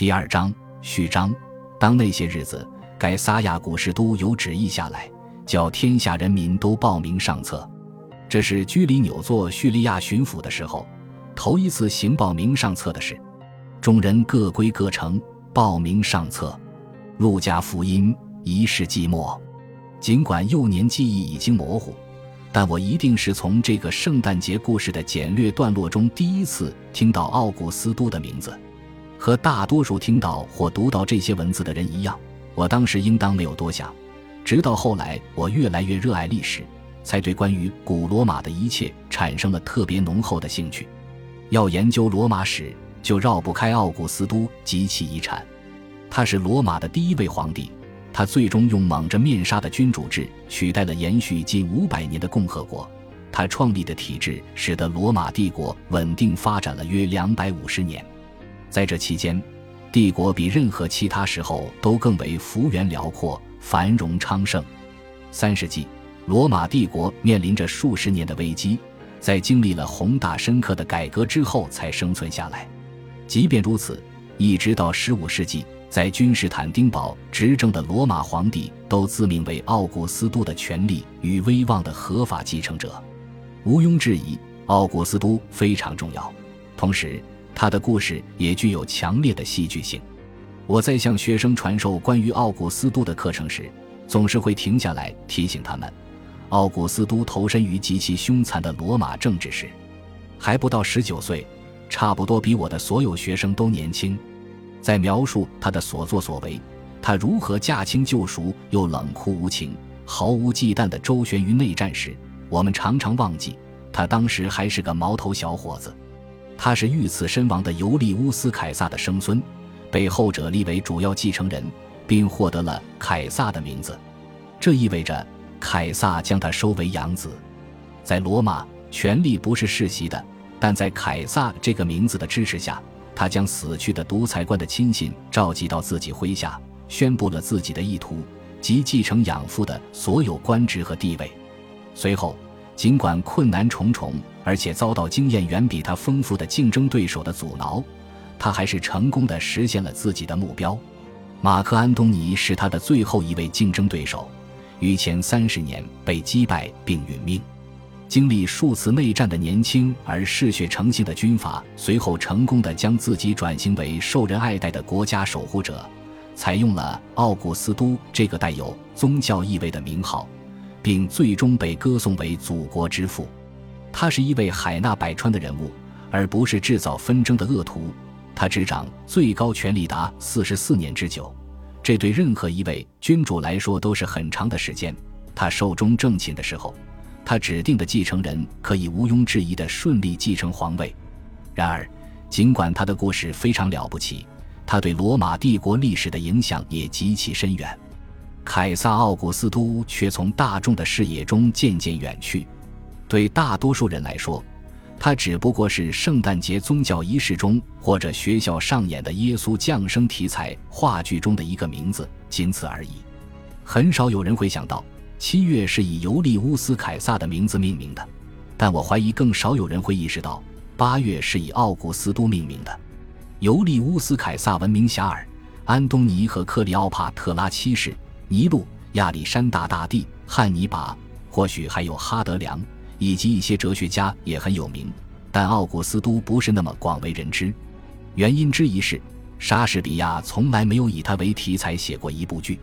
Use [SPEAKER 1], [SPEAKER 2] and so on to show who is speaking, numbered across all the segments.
[SPEAKER 1] 第二章序章。当那些日子，该撒亚古士都有旨意下来，叫天下人民都报名上册。这是居里纽做叙利亚巡抚的时候，头一次行报名上册的事。众人各归各城，报名上册。路加福音一世纪末。尽管幼年记忆已经模糊，但我一定是从这个圣诞节故事的简略段落中第一次听到奥古斯都的名字。和大多数听到或读到这些文字的人一样，我当时应当没有多想。直到后来，我越来越热爱历史，才对关于古罗马的一切产生了特别浓厚的兴趣。要研究罗马史，就绕不开奥古斯都及其遗产。他是罗马的第一位皇帝，他最终用蒙着面纱的君主制取代了延续近五百年的共和国。他创立的体制使得罗马帝国稳定发展了约两百五十年。在这期间，帝国比任何其他时候都更为幅员辽阔、繁荣昌盛。三世纪，罗马帝国面临着数十年的危机，在经历了宏大深刻的改革之后才生存下来。即便如此，一直到十五世纪，在君士坦丁堡执政的罗马皇帝都自命为奥古斯都的权力与威望的合法继承者。毋庸置疑，奥古斯都非常重要。同时，他的故事也具有强烈的戏剧性。我在向学生传授关于奥古斯都的课程时，总是会停下来提醒他们：奥古斯都投身于极其凶残的罗马政治时，还不到十九岁，差不多比我的所有学生都年轻。在描述他的所作所为，他如何驾轻就熟又冷酷无情、毫无忌惮地周旋于内战时，我们常常忘记他当时还是个毛头小伙子。他是遇刺身亡的尤利乌斯·凯撒的生孙，被后者立为主要继承人，并获得了凯撒的名字。这意味着凯撒将他收为养子。在罗马，权力不是世袭的，但在凯撒这个名字的支持下，他将死去的独裁官的亲信召集到自己麾下，宣布了自己的意图，即继承养父的所有官职和地位。随后。尽管困难重重，而且遭到经验远比他丰富的竞争对手的阻挠，他还是成功的实现了自己的目标。马克·安东尼是他的最后一位竞争对手，于前三十年被击败并殒命。经历数次内战的年轻而嗜血成性的军阀，随后成功的将自己转型为受人爱戴的国家守护者，采用了奥古斯都这个带有宗教意味的名号。并最终被歌颂为祖国之父。他是一位海纳百川的人物，而不是制造纷争的恶徒。他执掌最高权力达四十四年之久，这对任何一位君主来说都是很长的时间。他寿终正寝的时候，他指定的继承人可以毋庸置疑地顺利继承皇位。然而，尽管他的故事非常了不起，他对罗马帝国历史的影响也极其深远。凯撒·奥古斯都却从大众的视野中渐渐远去。对大多数人来说，它只不过是圣诞节宗教仪式中或者学校上演的耶稣降生题材话剧中的一个名字，仅此而已。很少有人会想到，七月是以尤利乌斯·凯撒的名字命名的。但我怀疑，更少有人会意识到，八月是以奥古斯都命名的。尤利乌斯·凯撒闻名遐迩，安东尼和克里奥帕特拉七世。尼禄、亚历山大大帝、汉尼拔，或许还有哈德良，以及一些哲学家也很有名，但奥古斯都不是那么广为人知。原因之一是，莎士比亚从来没有以他为题材写过一部剧。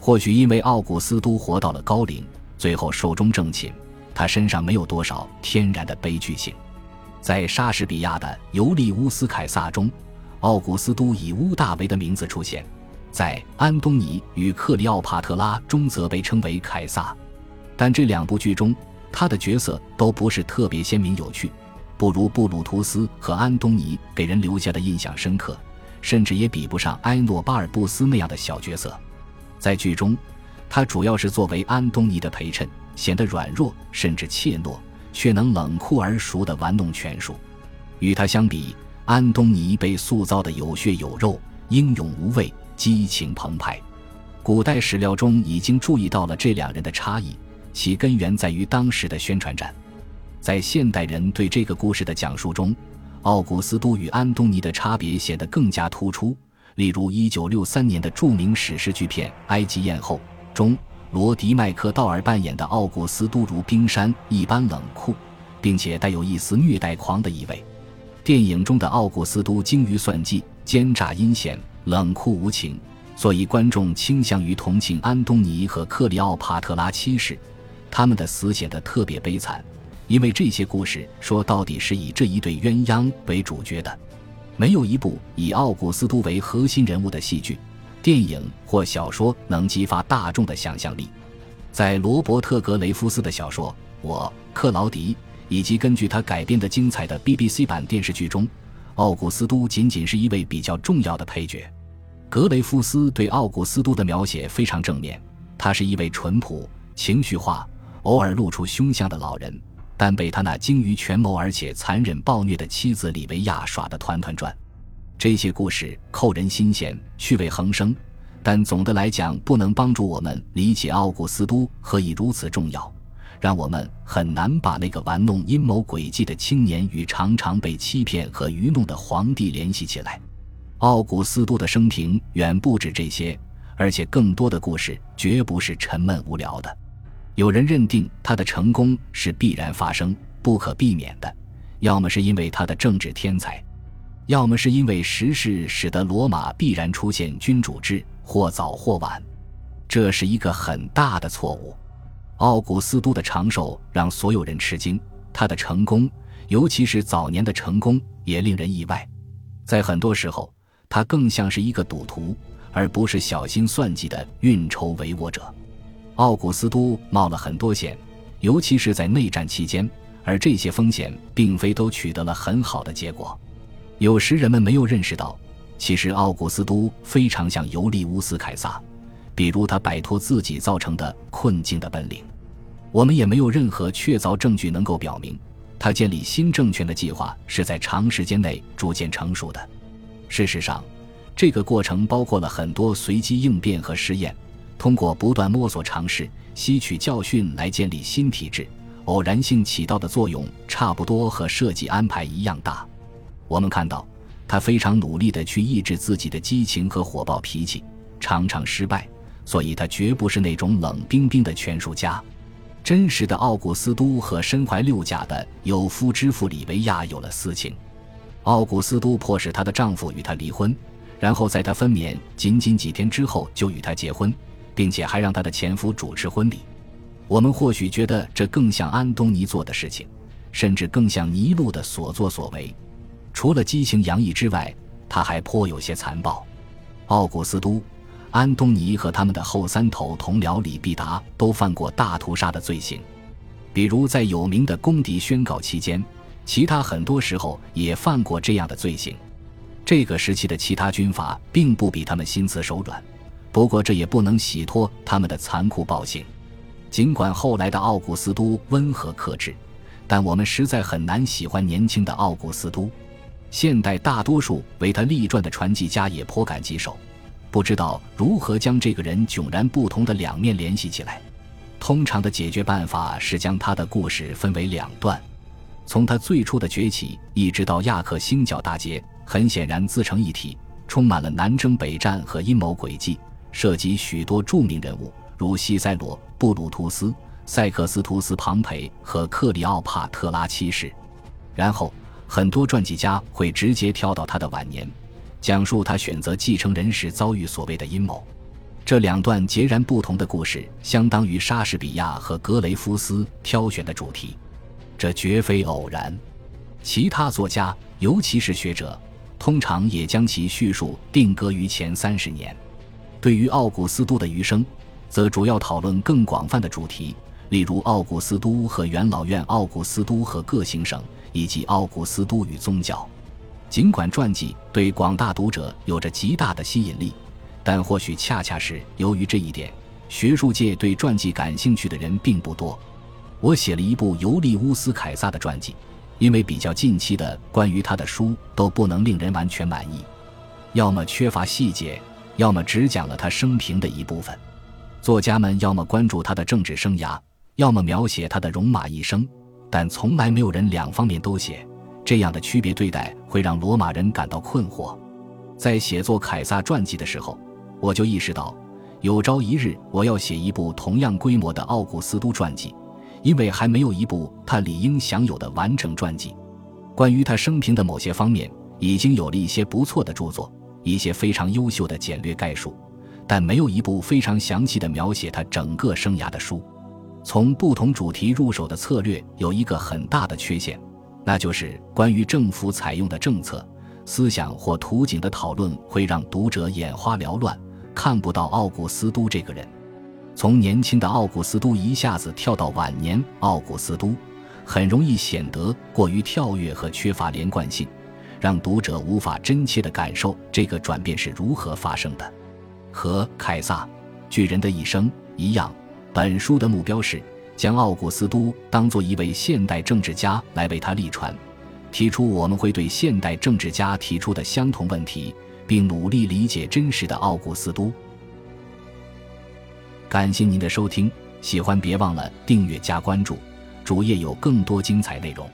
[SPEAKER 1] 或许因为奥古斯都活到了高龄，最后寿终正寝，他身上没有多少天然的悲剧性。在莎士比亚的《尤利乌斯·凯撒》中，奥古斯都以乌大维的名字出现。在安东尼与克里奥帕特拉中，则被称为凯撒，但这两部剧中，他的角色都不是特别鲜明有趣，不如布鲁图斯和安东尼给人留下的印象深刻，甚至也比不上埃诺巴尔布斯那样的小角色。在剧中，他主要是作为安东尼的陪衬，显得软弱甚至怯懦，却能冷酷而熟地玩弄权术。与他相比，安东尼被塑造的有血有肉，英勇无畏。激情澎湃，古代史料中已经注意到了这两人的差异，其根源在于当时的宣传战。在现代人对这个故事的讲述中，奥古斯都与安东尼的差别显得更加突出，例如1963年的著名史诗巨片《埃及艳后》中，罗迪麦克道尔扮演的奥古斯都如冰山一般冷酷，并且带有一丝虐待狂的意味。电影中的奥古斯都精于算计、奸诈阴险、冷酷无情，所以观众倾向于同情安东尼和克里奥帕特拉七世，他们的死显得特别悲惨，因为这些故事说到底是以这一对鸳鸯为主角的。没有一部以奥古斯都为核心人物的戏剧、电影或小说能激发大众的想象力。在罗伯特·格雷夫斯的小说《我克劳迪》。以及根据他改编的精彩的 BBC 版电视剧中，奥古斯都仅仅是一位比较重要的配角。格雷夫斯对奥古斯都的描写非常正面，他是一位淳朴、情绪化、偶尔露出凶相的老人，但被他那精于权谋而且残忍暴虐的妻子李维亚耍得团团转。这些故事扣人心弦，趣味横生，但总的来讲不能帮助我们理解奥古斯都何以如此重要。让我们很难把那个玩弄阴谋诡计的青年与常常被欺骗和愚弄的皇帝联系起来。奥古斯都的生平远不止这些，而且更多的故事绝不是沉闷无聊的。有人认定他的成功是必然发生、不可避免的，要么是因为他的政治天才，要么是因为时势使得罗马必然出现君主制，或早或晚。这是一个很大的错误。奥古斯都的长寿让所有人吃惊，他的成功，尤其是早年的成功，也令人意外。在很多时候，他更像是一个赌徒，而不是小心算计的运筹帷幄者。奥古斯都冒了很多险，尤其是在内战期间，而这些风险并非都取得了很好的结果。有时人们没有认识到，其实奥古斯都非常像尤利乌斯·凯撒。比如他摆脱自己造成的困境的本领，我们也没有任何确凿证据能够表明他建立新政权的计划是在长时间内逐渐成熟的。事实上，这个过程包括了很多随机应变和试验，通过不断摸索、尝试、吸取教训来建立新体制。偶然性起到的作用差不多和设计安排一样大。我们看到他非常努力地去抑制自己的激情和火爆脾气，常常失败。所以，他绝不是那种冷冰冰的权术家。真实的奥古斯都和身怀六甲的有夫之妇李维亚有了私情。奥古斯都迫使她的丈夫与她离婚，然后在她分娩仅仅几天之后就与她结婚，并且还让她的前夫主持婚礼。我们或许觉得这更像安东尼做的事情，甚至更像尼禄的所作所为。除了激情洋溢之外，他还颇有些残暴。奥古斯都。安东尼和他们的后三头同僚李必达都犯过大屠杀的罪行，比如在有名的公敌宣告期间，其他很多时候也犯过这样的罪行。这个时期的其他军阀并不比他们心慈手软，不过这也不能洗脱他们的残酷暴行。尽管后来的奥古斯都温和克制，但我们实在很难喜欢年轻的奥古斯都。现代大多数为他立传的传记家也颇感棘手。不知道如何将这个人迥然不同的两面联系起来。通常的解决办法是将他的故事分为两段，从他最初的崛起一直到亚克星角大捷，很显然自成一体，充满了南征北战和阴谋诡计，涉及许多著名人物，如西塞罗、布鲁图斯、塞克斯图斯、庞培和克里奥帕特拉七世。然后，很多传记家会直接跳到他的晚年。讲述他选择继承人时遭遇所谓的阴谋，这两段截然不同的故事，相当于莎士比亚和格雷夫斯挑选的主题，这绝非偶然。其他作家，尤其是学者，通常也将其叙述定格于前三十年。对于奥古斯都的余生，则主要讨论更广泛的主题，例如奥古斯都和元老院、奥古斯都和各行省，以及奥古斯都与宗教。尽管传记对广大读者有着极大的吸引力，但或许恰恰是由于这一点，学术界对传记感兴趣的人并不多。我写了一部尤利乌斯·凯撒的传记，因为比较近期的关于他的书都不能令人完全满意，要么缺乏细节，要么只讲了他生平的一部分。作家们要么关注他的政治生涯，要么描写他的戎马一生，但从来没有人两方面都写。这样的区别对待会让罗马人感到困惑。在写作凯撒传记的时候，我就意识到，有朝一日我要写一部同样规模的奥古斯都传记，因为还没有一部他理应享有的完整传记。关于他生平的某些方面，已经有了一些不错的著作，一些非常优秀的简略概述，但没有一部非常详细的描写他整个生涯的书。从不同主题入手的策略有一个很大的缺陷，那就是关于政府采用的政策、思想或图景的讨论会让读者眼花缭乱，看不到奥古斯都这个人。从年轻的奥古斯都一下子跳到晚年奥古斯都，很容易显得过于跳跃和缺乏连贯性，让读者无法真切地感受这个转变是如何发生的。和凯撒巨人的一生一样。本书的目标是将奥古斯都当作一位现代政治家来为他立传，提出我们会对现代政治家提出的相同问题，并努力理解真实的奥古斯都。感谢您的收听，喜欢别忘了订阅加关注，主页有更多精彩内容。